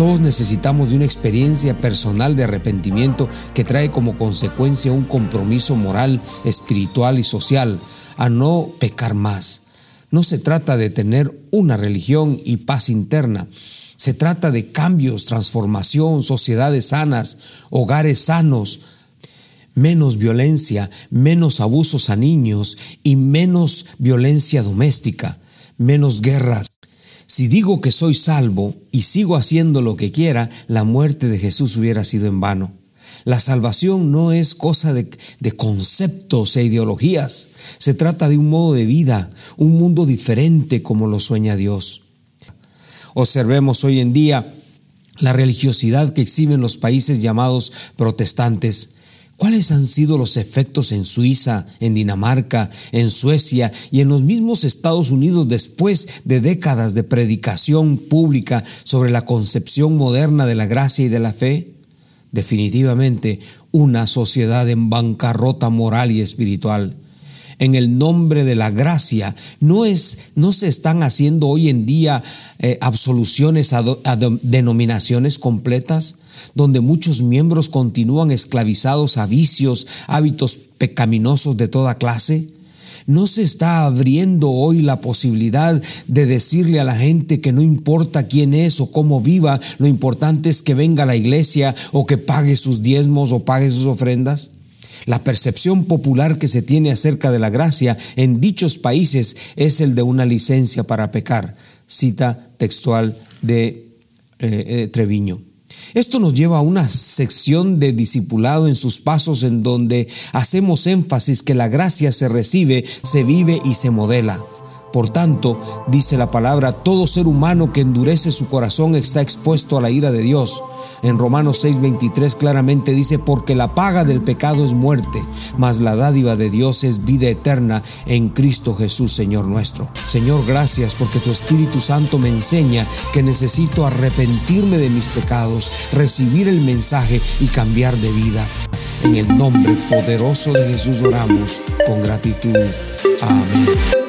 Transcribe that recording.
Todos necesitamos de una experiencia personal de arrepentimiento que trae como consecuencia un compromiso moral, espiritual y social a no pecar más. No se trata de tener una religión y paz interna. Se trata de cambios, transformación, sociedades sanas, hogares sanos, menos violencia, menos abusos a niños y menos violencia doméstica, menos guerras. Si digo que soy salvo y sigo haciendo lo que quiera, la muerte de Jesús hubiera sido en vano. La salvación no es cosa de, conceptos e ideologías. Se trata de un modo de vida, un mundo diferente como lo sueña Dios. Observemos hoy en día la religiosidad que exhiben los países llamados protestantes. ¿Cuáles han sido los efectos en Suiza, en Dinamarca, en Suecia y en los mismos Estados Unidos después de décadas de predicación pública sobre la concepción moderna de la gracia y de la fe? definitivamente una sociedad en bancarrota moral y espiritual. En el nombre de la gracia, no, es, no se están haciendo hoy en día eh, absoluciones a denominaciones completas, donde muchos miembros continúan esclavizados a vicios, hábitos pecaminosos de toda clase. ¿No se está abriendo hoy la posibilidad de decirle a la gente que no importa quién es o cómo viva, lo importante es que venga a la iglesia o que pague sus diezmos o pague sus ofrendas? La percepción popular que se tiene acerca de la gracia en dichos países es el de una licencia para pecar. Cita textual de eh, eh, Treviño. Esto nos lleva a una sección de discipulado en sus pasos en donde hacemos énfasis que la gracia se recibe, se vive y se modela. Por tanto, dice la palabra, todo ser humano que endurece su corazón está expuesto a la ira de Dios. En Romanos 6:23 claramente dice, porque la paga del pecado es muerte, mas la dádiva de Dios es vida eterna en Cristo Jesús, Señor nuestro. Señor, gracias porque tu Espíritu Santo me enseña que necesito arrepentirme de mis pecados, recibir el mensaje y cambiar de vida. En el nombre poderoso de Jesús oramos con gratitud. Amén.